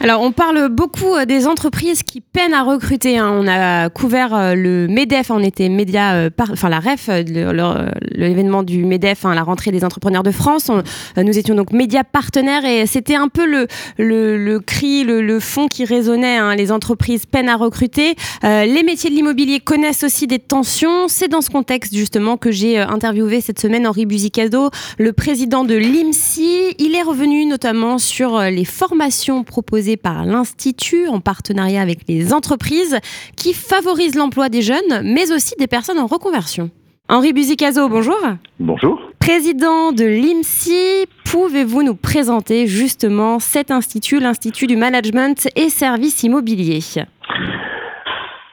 Alors, on parle beaucoup euh, des entreprises qui peinent à recruter. Hein. On a couvert euh, le MEDEF, on était média, euh, enfin la REF, l'événement du MEDEF, hein, la rentrée des entrepreneurs de France. nous étions donc médias partenaires et c'était un peu le, le, cri, le, fond qui résonnait. Hein. Les entreprises peinent à recruter. les métiers de l'immobilier connaissent aussi des tensions. C'est dans ce contexte justement que j'ai interviewé cette semaine Henri Buzicado, le président de l'IMSI. Il est revenu notamment sur les formations proposées par l'Institut en partenariat avec les entreprises qui favorisent l'emploi des jeunes, mais aussi des personnes en reconversion. Henri Buzicazo, bonjour. Bonjour. Président de l'IMSI, pouvez-vous nous présenter justement cet institut, l'Institut du Management et Services Immobiliers?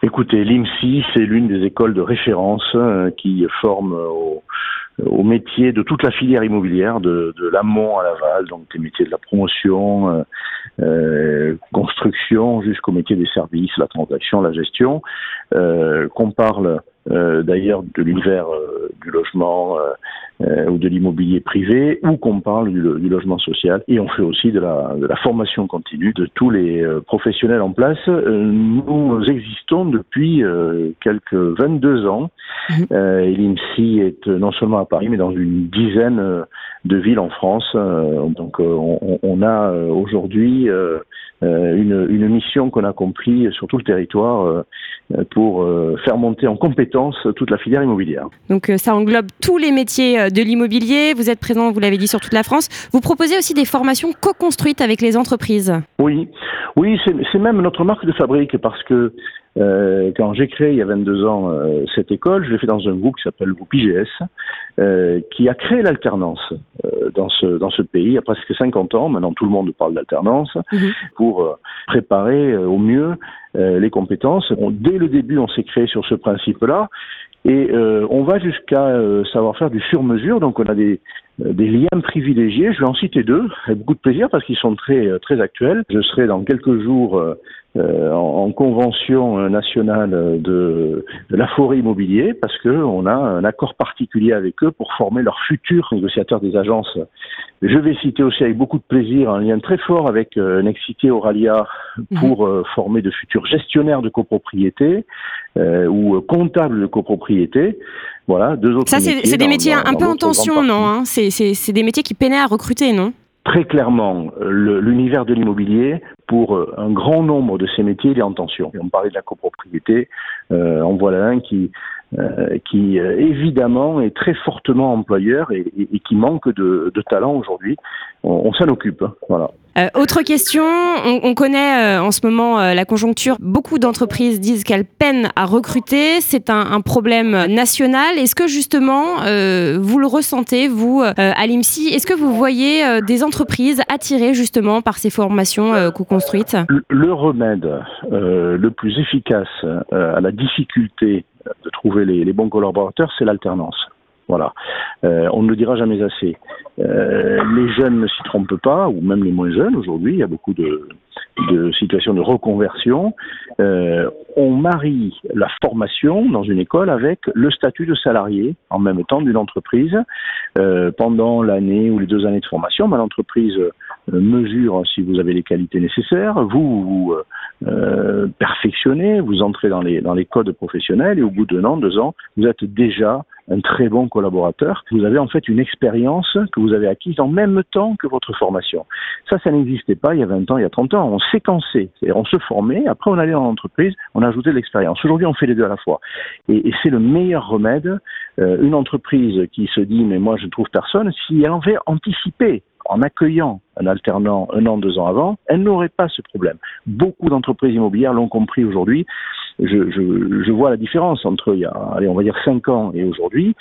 Écoutez, l'IMSI, c'est l'une des écoles de référence euh, qui forme au, au métier de toute la filière immobilière, de, de l'amont à l'aval, donc les métiers de la promotion, euh, euh construction, jusqu'au métier des services, la transaction, la gestion, euh, qu'on parle d'ailleurs de l'univers euh, du logement euh, ou de l'immobilier privé, ou qu'on parle du, du, logement social. Et on fait aussi de la, de la formation continue de tous les professionnels en place. nous existons depuis quelques 22 ans. Mmh. et l'IMSI est non seulement à Paris, mais dans une dizaine de villes en France. donc on, on, a aujourd'hui une, une, mission qu'on accomplit sur tout le territoire pour faire monter en compétence toute la filière immobilière. Donc euh, ça englobe tous les métiers euh, de l'immobilier. Vous êtes présent, vous l'avez dit, sur toute la France. Vous proposez aussi des formations co-construites avec les entreprises. Oui, oui, c'est même notre marque de fabrique parce que euh, quand j'ai créé il y a 22 ans euh, cette école, je l'ai fait dans un groupe qui s'appelle le groupe IGS, euh, qui a créé l'alternance euh, dans ce dans ce pays il y a presque 50 ans. Maintenant, tout le monde parle d'alternance mhm. pour préparer au mieux les compétences. dès le début, on s'est créé sur ce principe-là. Et on va jusqu'à savoir faire du sur-mesure. Donc, on a des, des liens privilégiés. Je vais en citer deux, avec beaucoup de plaisir parce qu'ils sont très très actuels. Je serai dans quelques jours euh, en, convention nationale de, de, la forêt immobilier parce que on a un accord particulier avec eux pour former leurs futurs négociateurs des agences. Je vais citer aussi avec beaucoup de plaisir un lien très fort avec euh, Nexité Auralia mhm. pour euh, former de futurs gestionnaires de copropriété euh, ou comptables de copropriété. Voilà, deux autres. Ça, c'est des métiers un peu en tension, non hein C'est des métiers qui peinaient à recruter, non? Très clairement, l'univers de l'immobilier, pour euh, un grand nombre de ces métiers, il est en tension. Et on parlait de la copropriété, euh, en voilà un qui, euh, qui euh, évidemment est très fortement employeur et, et, qui manque de, de talent aujourd'hui. On, on s'en occupe. Hein, voilà. Euh, autre question, on, on connaît en ce moment la conjoncture. Beaucoup d'entreprises disent qu'elles peinent à recruter. C'est un, un, problème national. Est-ce que justement, vous le ressentez, vous, à l'IMSI Est-ce que vous voyez des entreprises attirées justement par ces formations co-construites le, le remède le plus efficace à la difficulté de trouver les, bons collaborateurs, c'est l'alternance. Voilà. Euh, on ne le dira jamais assez. Euh, les jeunes ne s'y trompent pas, ou même les moins jeunes aujourd'hui. Il y a beaucoup de, de situations de reconversion. Euh, on marie la formation dans une école avec le statut de salarié en même temps d'une entreprise. Euh, pendant l'année ou les deux années de formation, ben, l'entreprise euh, mesure si vous avez les qualités nécessaires. Vous vous perfectionnez, vous entrez dans les dans les codes professionnels et au bout d'un an, deux ans, vous êtes déjà un très bon collaborateur. Vous avez en fait une expérience que vous avez acquise en même temps que votre formation. Ça, ça n'existait pas il y a 20 ans, il y a 30 ans. On séquençait, on se formait, après on allait dans l'entreprise, on ajoutait de l'expérience. Aujourd'hui, on fait les deux à la fois. Et, c'est le meilleur remède. Euh, une entreprise qui se dit, mais moi je ne trouve personne, si elle en avait anticipé en accueillant un alternant un an, deux ans avant, elle n'aurait pas ce problème. Beaucoup d'entreprises immobilières l'ont compris aujourd'hui. Je, vois la différence entre il y a, allez, on va dire cinq ans et aujourd'hui.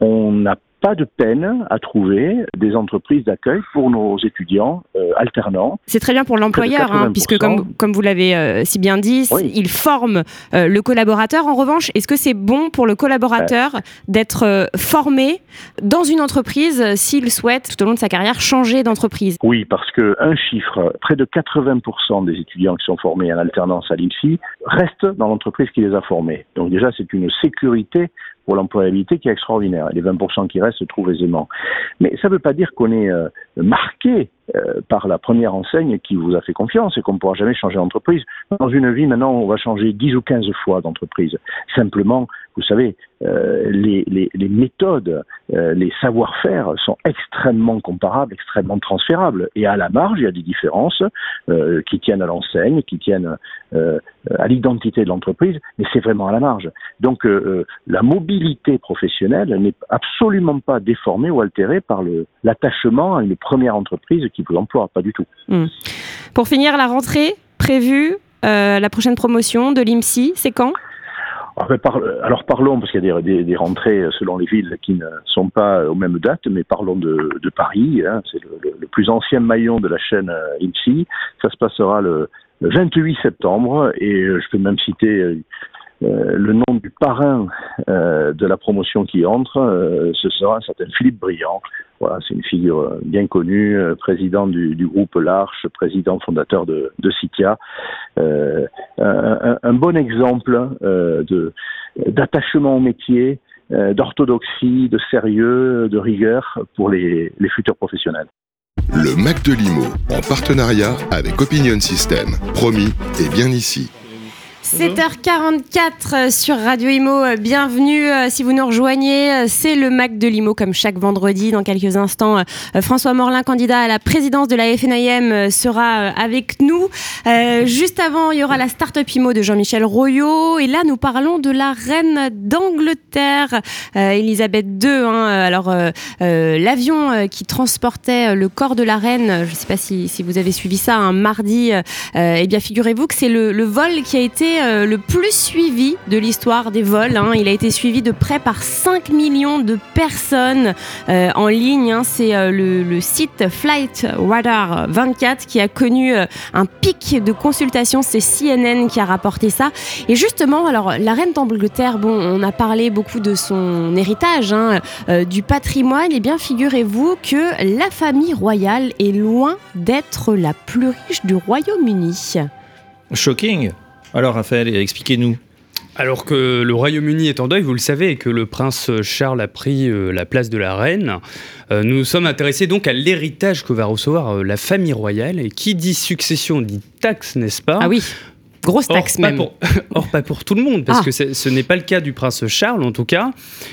On n'a pas de peine à trouver des entreprises d'accueil pour nos étudiants euh, alternants. C'est très bien pour l'employeur, hein, puisque comme, comme vous l'avez euh, si bien dit, il forme euh, le collaborateur. En revanche, est-ce que c'est bon pour le collaborateur d'être formé dans une entreprise s'il souhaite, tout au long de sa carrière, changer d'entreprise? Oui, parce que un chiffre, près de 80% des étudiants qui sont formés en alternance à l'IMSI restent dans l'entreprise qui les a formés. Donc déjà, c'est une sécurité pour l'employabilité qui est extraordinaire. Les 20% qui restent se trouvent aisément. Mais ça ne veut pas dire qu'on est euh, marqué euh, par la première enseigne qui vous a fait confiance et qu'on ne pourra jamais changer d'entreprise. Dans une vie, maintenant, on va changer 10 ou 15 fois d'entreprise. Simplement, vous savez, euh, les, méthodes, euh, les savoir-faire sont extrêmement comparables, extrêmement transférables. Et à la marge, il y a des différences euh, qui tiennent à l'enseigne, qui tiennent à l'identité de l'entreprise, mais c'est vraiment à la marge. Donc la mobilité professionnelle n'est absolument pas déformée ou altérée par l'attachement à une première entreprise qui vous emploie, pas du tout. Hmm. Pour finir, la rentrée prévue, la prochaine promotion de l'IMSI, c'est quand? Alors parlons, parce qu'il y a des, rentrées selon les villes qui ne sont pas aux mêmes dates, mais parlons de, Paris, hein. c'est le, plus ancien maillon de la chaîne euh, IMSI. Ça se passera le, 28 septembre, et euh, je peux même citer euh, le nom du parrain de la promotion qui entre, ce sera un certain Philippe Briand, voilà, c'est une figure euh, bien connue, euh, président du, groupe L'Arche, président fondateur de, de Citia. Euh, un, bon exemple euh, d'attachement au métier, euh, d'orthodoxie, de sérieux, de rigueur pour les, les futurs professionnels. Le Mac de Limo, en partenariat avec Opinion System. Promis, et bien ici. 7h44 sur Radio Imo, bienvenue euh, si vous nous rejoignez, c'est le Mac de l'Imo comme chaque vendredi. Dans quelques instants, euh, François Morlin, candidat à la présidence de la FNIM, euh, sera avec nous. juste avant, il y aura la Startup Imo de Jean-Michel Royot. Et là, nous parlons de la reine d'Angleterre, Elisabeth II. Hein. alors, l'avion qui transportait le corps de la reine, je ne sais pas si, vous avez suivi ça, un mardi, eh bien, figurez-vous que c'est le vol qui a été euh, le plus suivi de l'histoire des vols. Hein. Il a été suivi de près par 5 millions de personnes euh, en ligne. Hein. C'est euh, le, site Flight Radar 24 qui a connu un pic de consultation. C'est CNN qui a rapporté ça. Et justement, alors la reine d'Angleterre, bon, on a parlé beaucoup de son héritage, hein, du patrimoine. Et eh bien, figurez-vous que la famille royale est loin d'être la plus riche du Royaume-Uni. Shocking. Alors Raphaël, expliquez-nous. Alors que le Royaume-Uni est en deuil, vous le savez, et que le prince Charles a pris euh, la place de la reine, euh, nous sommes intéressés donc à l'héritage que va recevoir euh, la famille royale. Et qui dit succession dit taxe, n'est-ce pas? Ah oui. Grosse taxe même. pour, or, pas pour tout le monde, parce ah. que ce n'est pas le cas du prince Charles en tout cas.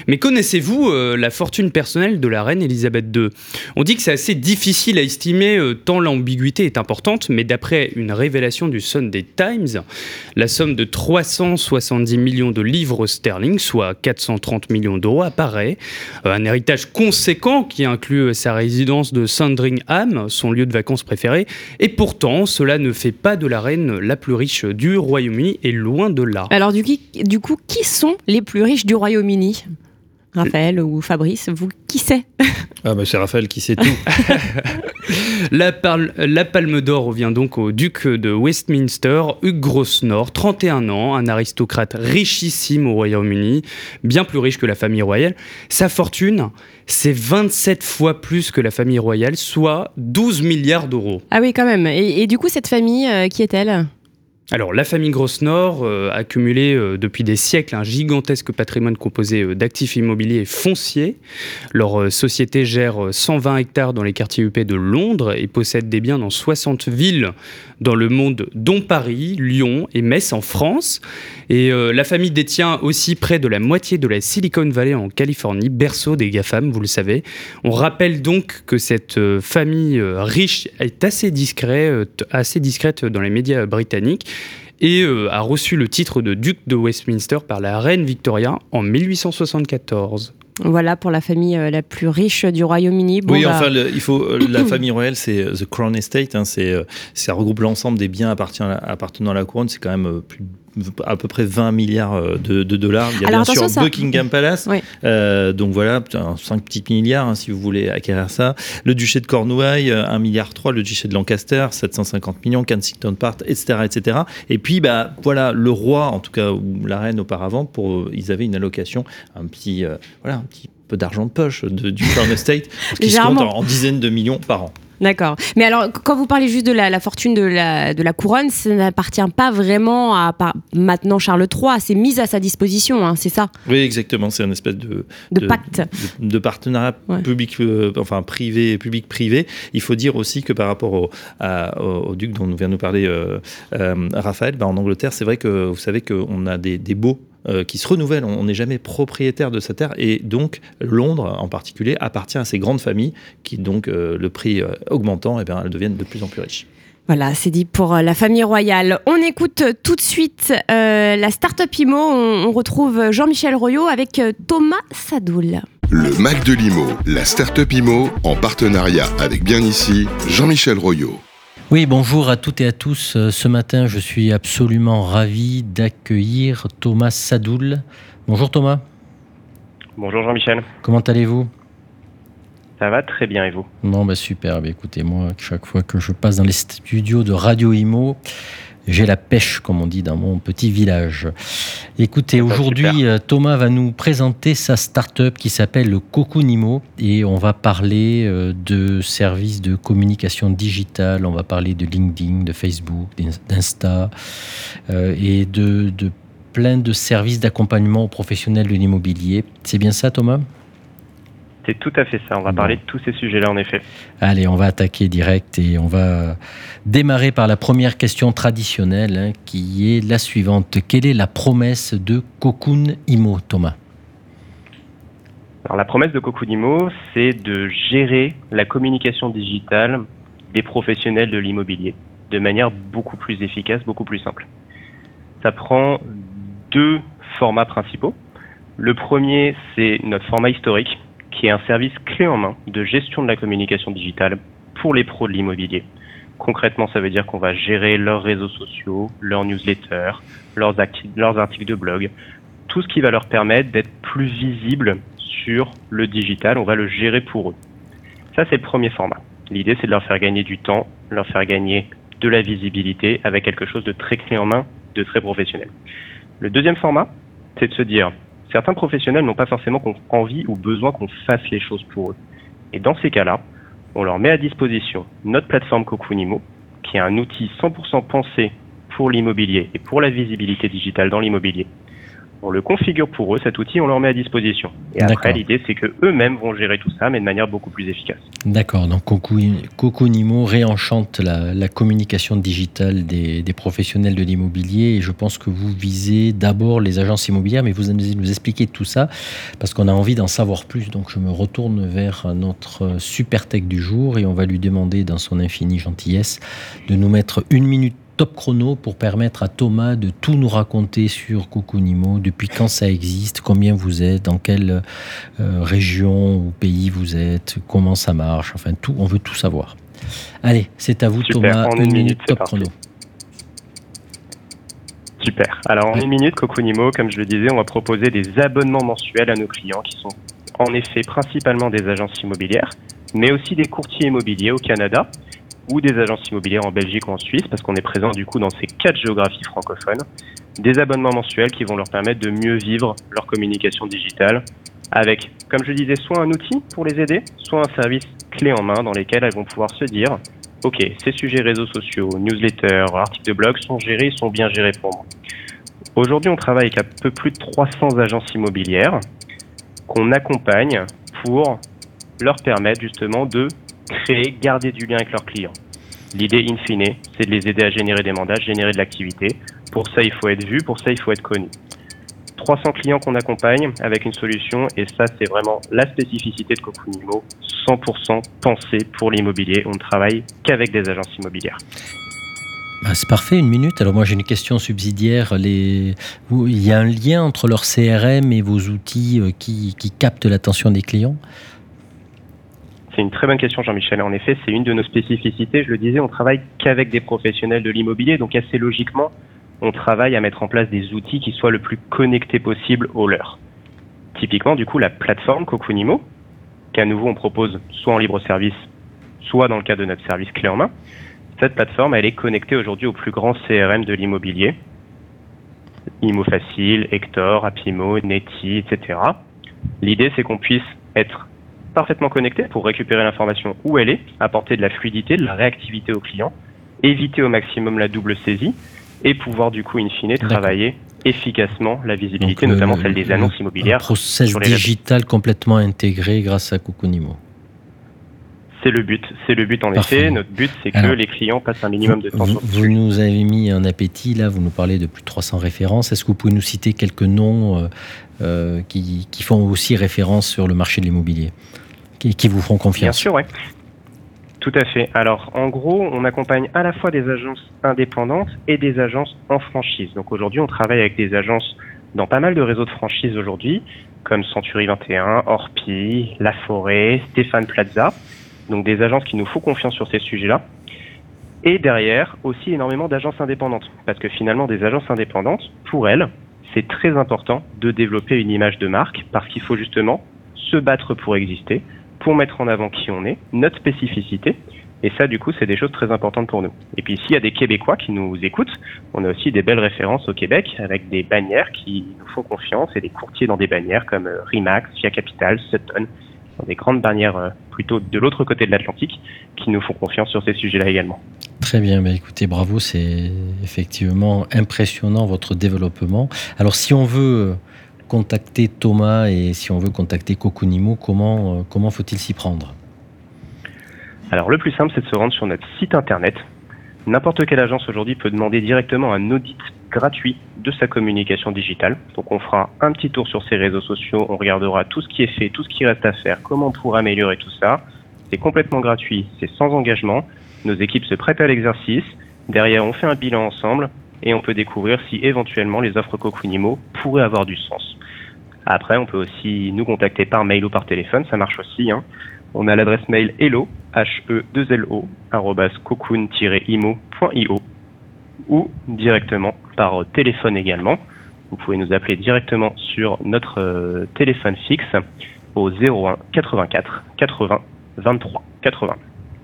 Mais connaissez-vous euh, la fortune personnelle de la reine Elisabeth II On dit que c'est assez difficile à estimer euh, tant l'ambiguïté est importante, mais d'après une révélation du Sunday Times, la somme de 370 millions de livres sterling, soit 430 millions d'euros, apparaît. Euh, un héritage conséquent qui inclut sa résidence de Sandringham, son lieu de vacances préféré. Et pourtant, cela ne fait pas de la reine la plus riche du Royaume-Uni est loin de là. Alors du, du coup, qui sont les plus riches du Royaume-Uni? Raphaël ou Fabrice, vous qui sait? Ah bah c'est Raphaël qui sait tout. la, la, Palme d'Or revient donc au duc de Westminster, Hugh Grosvenor, 31 ans, un aristocrate richissime au Royaume-Uni, bien plus riche que la famille royale. Sa fortune, c'est 27 fois plus que la famille royale, soit 12 milliards d'euros. Ah oui quand même. Et, du coup cette famille, euh, qui est-elle? Alors, la famille Grosse-Nord euh, a accumulé euh, depuis des siècles un gigantesque patrimoine composé euh, d'actifs immobiliers et fonciers. Leur société gère 120 hectares dans les quartiers UP de Londres et possède des biens dans 60 villes dans le monde, dont Paris, Lyon et Metz en France. Et la famille détient aussi près de la moitié de la Silicon Valley en Californie, berceau des GAFAM, vous le savez. On rappelle donc que cette famille riche est assez, assez discrète dans les médias britanniques et euh, a reçu le titre de duc de Westminster par la reine Victoria en 1874. Voilà pour la famille euh, la plus riche du Royaume-Uni. oui, bah, enfin, il faut, euh, la famille royale, c'est The Crown Estate. Hein, c'est, ça regroupe l'ensemble des biens appartenant à la couronne. C'est quand même plus à peu près 20 milliards euh, de, dollars. Il y a bien sûr Buckingham Palace, euh, donc voilà, 5 petits milliards hein, si vous voulez acquérir ça. Le duché de Cornouailles, 1 euh, milliard 3, le duché de Lancaster, 750 millions, Kensington Park, etc., etc. Et puis bah voilà, le roi, en tout cas ou la reine auparavant, pour ils avaient une allocation, un petit voilà, un petit peu d'argent de poche de, du Crown Estate, qui se compte en, dizaines de millions par an. D'accord. Mais alors, quand vous parlez juste de la, fortune de la, de la couronne, ça n'appartient pas vraiment à, maintenant Charles III. C'est mis à sa disposition, hein, c'est ça? Oui, exactement. C'est un espèce de, de, pacte. De, partenariat public, euh, enfin privé, public-privé. Il faut dire aussi que par rapport au, au, duc dont nous vient nous parler euh, euh, Raphaël, bah, en Angleterre, c'est vrai que vous savez qu'on a des, des baux euh, qui se renouvellent. On n'est jamais propriétaire de sa terre et donc Londres en particulier appartient à ces grandes familles qui donc euh, le prix euh, augmentant, et eh bien, elles deviennent de plus en plus riches. Voilà, c'est dit pour la famille royale. On écoute tout de suite la Startup Imo. On, retrouve Jean-Michel Royot avec Thomas Sadoul. Le Mac de l'Imo, la Startup Imo, en partenariat avec bien ici Jean-Michel Royot. Oui, bonjour à toutes et à tous. Euh, ce matin, je suis absolument ravi d'accueillir Thomas Sadoul. Bonjour Thomas. Bonjour Jean-Michel. Comment allez-vous? Ça va très bien et vous? Non, bah super. Bah, écoutez, moi, chaque fois que je passe dans les studios de Radio Imo, j'ai la pêche, comme on dit dans mon petit village. Écoutez, aujourd'hui, euh, Thomas va nous présenter sa start-up qui s'appelle le Cocoonimo et on va parler euh, de services de communication digitale, on va parler de LinkedIn, de Facebook, d'Insta euh, et de, de plein de services d'accompagnement aux professionnels de l'immobilier. C'est bien ça, Thomas? C'est tout à fait ça. On va parler de tous ces sujets-là, en effet. Allez, on va attaquer direct et on va démarrer par la première question traditionnelle, hein, qui est la suivante. Quelle est la promesse de Cocoon Imo, Thomas? Alors, la promesse de Cocoon Imo, c'est de gérer la communication digitale des professionnels de l'immobilier de manière beaucoup plus efficace, beaucoup plus simple. Ça prend deux formats principaux. Le premier, c'est notre format historique, qui est un service clé en main de gestion de la communication digitale pour les pros de l'immobilier. Concrètement, ça veut dire qu'on va gérer leurs réseaux sociaux, leurs newsletters, leurs, articles de blog, tout ce qui va leur permettre d'être plus visibles sur le digital, on va le gérer pour eux. Ça, c'est le premier format. L'idée, c'est de leur faire gagner du temps, leur faire gagner de la visibilité avec quelque chose de très clé en main, de très professionnel. Le deuxième format, c'est de se dire, certains professionnels n'ont pas forcément envie ou besoin qu'on fasse les choses pour eux. Et dans ces cas-là, on leur met à disposition notre plateforme Cocoonimo, qui est un outil 100% pensé pour l'immobilier et pour la visibilité digitale dans l'immobilier, on le configure pour eux, cet outil, on leur met à disposition. Et après, l'idée, c'est que eux-mêmes vont gérer tout ça, mais de manière beaucoup plus efficace. D'accord. Donc, Coconimo réenchante la, communication digitale des, professionnels de l'immobilier. Et je pense que vous visez d'abord les agences immobilières, mais vous allez nous expliquer tout ça parce qu'on a envie d'en savoir plus. Donc, je me retourne vers notre super tech du jour et on va lui demander, dans son infinie gentillesse, de nous mettre une minute top chrono pour permettre à Thomas de tout nous raconter sur Cocoonimo, depuis quand ça existe, combien vous êtes, dans quelle euh, région ou pays vous êtes, comment ça marche, enfin tout, on veut tout savoir. Allez, c'est à vous Thomas, une, minute, top chrono. Super. Alors en une minute, Cocoonimo, comme je le disais, on va proposer des abonnements mensuels à nos clients qui sont en effet principalement des agences immobilières, mais aussi des courtiers immobiliers au Canada ou des agences immobilières en Belgique ou en Suisse, parce qu'on est présent du coup dans ces quatre géographies francophones, des abonnements mensuels qui vont leur permettre de mieux vivre leur communication digitale avec, comme je disais, soit un outil pour les aider, soit un service clé en main dans lesquels elles vont pouvoir se dire, OK, ces sujets réseaux sociaux, newsletters, articles de blog sont gérés, sont bien gérés pour moi. Aujourd'hui, on travaille avec un peu plus de 300 agences immobilières qu'on accompagne pour leur permettre justement de créer, garder du lien avec leurs clients. L'idée, in fine, c'est de les aider à générer des mandats, générer de l'activité. Pour ça, il faut être vu, pour ça, il faut être connu. 300 clients qu'on accompagne avec une solution, et ça, c'est vraiment la spécificité de Cocoonimo, 100% pensé pour l'immobilier. On ne travaille qu'avec des agences immobilières. Bah, c'est parfait, une minute. Alors moi j'ai une question subsidiaire. Il y a un lien entre leur CRM et vos outils euh, qui captent l'attention des clients? C'est une très bonne question, Jean-Michel. En effet, c'est une de nos spécificités. Je le disais, on travaille qu'avec des professionnels de l'immobilier, donc assez logiquement, on travaille à mettre en place des outils qui soient le plus connectés possible aux leurs. Typiquement, du coup, la plateforme Cocoonimo, qu'à nouveau on propose soit en libre service, soit dans le cadre de notre service clé en main. Cette plateforme, elle est connectée aujourd'hui au plus grand CRM de l'immobilier. Imo Facile, Hector, Apimo, Neti, etc. L'idée, c'est qu'on puisse être parfaitement connectés pour récupérer l'information où elle est, apporter de la fluidité, de la réactivité au client, éviter au maximum la double saisie et pouvoir du coup in fine travailler efficacement la visibilité, notamment celle des annonces immobilières. Un process digital complètement intégré grâce à Coconimo. C'est le but, c'est le but en effet. Notre but, c'est que les clients passent un minimum de temps vous, sur Vous nous avez mis un appétit, là, vous nous parlez de plus de 300 références. Est-ce que vous pouvez nous citer quelques noms euh, euh, qui, font aussi référence sur le marché de l'immobilier, qui, qui, vous font confiance Bien sûr, oui. Tout à fait. Alors, en gros, on accompagne à la fois des agences indépendantes et des agences en franchise. Donc aujourd'hui, on travaille avec des agences dans pas mal de réseaux de franchise aujourd'hui, comme Century 21, Orpi, La Forêt, Stéphane Plaza donc des agences qui nous font confiance sur ces sujets-là. Et derrière, aussi énormément d'agences indépendantes. Parce que finalement, des agences indépendantes, pour elles, c'est très important de développer une image de marque parce qu'il faut justement se battre pour exister, pour mettre en avant qui on est, notre spécificité. Et ça, du coup, c'est des choses très importantes pour nous. Et puis, s'il y a des Québécois qui nous écoutent, on a aussi des belles références au Québec avec des bannières qui nous font confiance et des courtiers dans des bannières comme euh, Rimax, Via Capital, Sutton, des grandes bannières euh, plutôt de l'autre côté de l'Atlantique qui nous font confiance sur ces sujets-là également. Très bien, bah écoutez, bravo, c'est effectivement impressionnant votre développement. Alors si on veut contacter Thomas et si on veut contacter Coconimo, comment, euh, comment faut-il s'y prendre? Alors le plus simple, c'est de se rendre sur notre site internet. N'importe quelle agence aujourd'hui peut demander directement un audit gratuit de sa communication digitale. Donc on fera un petit tour sur ses réseaux sociaux, on regardera tout ce qui est fait, tout ce qui reste à faire, comment on pourra améliorer tout ça. C'est complètement gratuit, c'est sans engagement. Nos équipes se prêtent à l'exercice. Derrière, on fait un bilan ensemble et on peut découvrir si éventuellement les offres Coquinimo pourraient avoir du sens. Après, on peut aussi nous contacter par mail ou par téléphone, ça marche aussi. Hein. On a l'adresse mail hello, h e 2 l o cocoon-imo.io ou directement par téléphone également. Vous pouvez nous appeler directement sur notre euh, téléphone fixe au 01 84 80 23 80.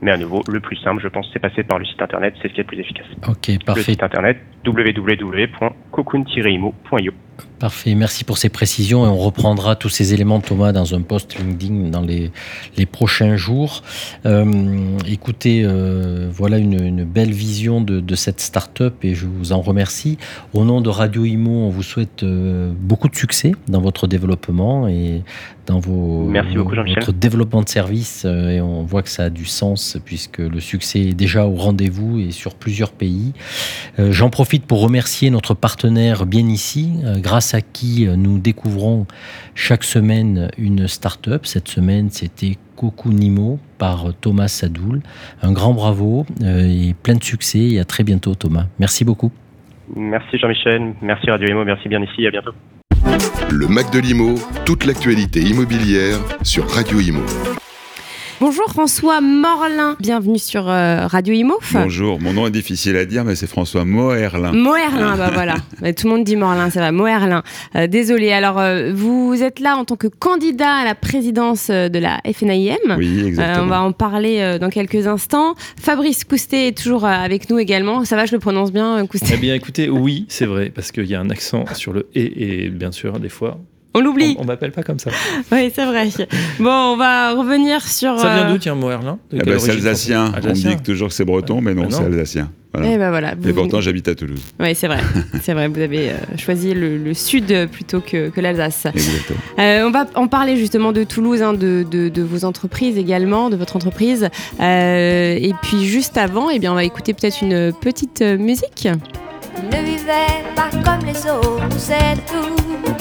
Mais à nouveau, le plus simple, je pense, c'est passer par le site internet, c'est ce qui est le plus efficace. Ok, parfait. Le site internet www.cocoon-imo.io. Parfait, merci pour ces précisions et on reprendra tous ces éléments, Thomas, dans un post LinkedIn dans les, les prochains jours. Euh, écoutez, euh, voilà une, belle vision de, de cette start-up et je vous en remercie. Au nom de Radio Imo, on vous souhaite euh, beaucoup de succès dans votre développement et dans vos, Merci beaucoup, votre développement de service et on voit que ça a du sens puisque le succès est déjà au rendez-vous et sur plusieurs pays. J'en profite pour remercier notre partenaire bien ici, grâce à qui euh, nous découvrons chaque semaine une start-up. Cette semaine, c'était Nimo par Thomas Sadoul. Un grand bravo euh, et plein de succès et à très bientôt Thomas. Merci beaucoup. Merci Jean-Michel, merci Radio Imo, merci bien ici, à bientôt. Le Mac de l'Imo, toute l'actualité immobilière sur Radio Imo. Bonjour François Morlin, bienvenue sur euh, Radio Imo. Bonjour, mon nom est difficile à dire, mais c'est François Moerlin. Moerlin, bah voilà. tout le monde dit Morlin, ça va. Moerlin. Euh, désolé. Alors, euh, vous êtes là en tant que candidat à la présidence de la FNIM. Oui, exactement. on va en parler dans quelques instants. Fabrice Coustet est toujours avec nous également. Ça va, je le prononce bien, Coustet? Eh bien, écoutez, oui, c'est vrai, parce qu'il y a un accent sur le et, et bien sûr, des fois, on l'oublie. On, m'appelle pas comme ça. oui, c'est vrai. Bon, on va revenir sur. Ça vient d'où, tiens, Moerlin eh ben, C'est alsacien. On dit toujours que c'est breton, mais non, c'est alsacien. Et, ben voilà, Et pourtant, j'habite à Toulouse. Oui, c'est vrai. c'est vrai, vous avez euh, choisi le, sud plutôt que, que l'Alsace. Euh, on va en parler justement de Toulouse, hein, de, de, vos entreprises également, de votre entreprise. Euh, et puis juste avant, eh bien, on va écouter peut-être une petite musique. Ne vivait pas comme les autres, c'est tout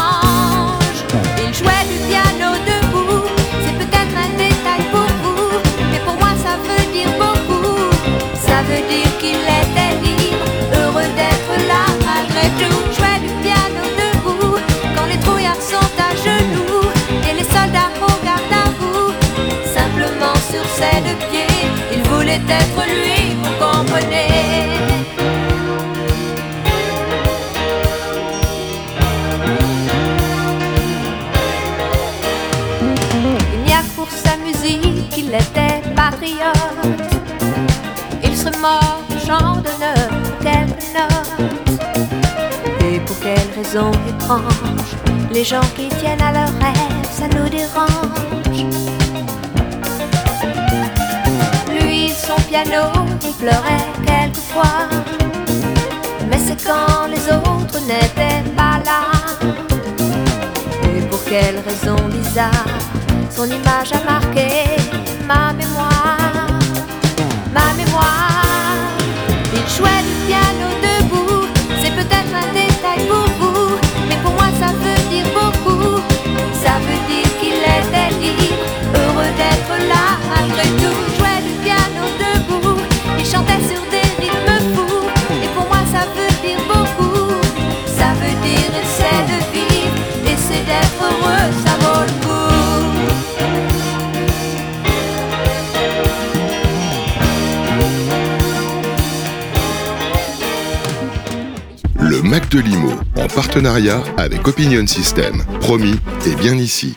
Voulait être comprenez. Il n'y a que pour sa musique qu'il était patriote. Il serait mort, chant d'honneur, quelques notes. Et pour quelle raison étrange, les gens qui tiennent à leur rêve, ça nous dérange. Piano, pleurait quelquefois. Mais c'est quand les autres n'étaient pas là. Et pour quelle raison bizarre, son image a marqué ma mémoire? Ma mémoire, il jouait du piano Limo, en partenariat avec Opinion System. Promis, et bien ici.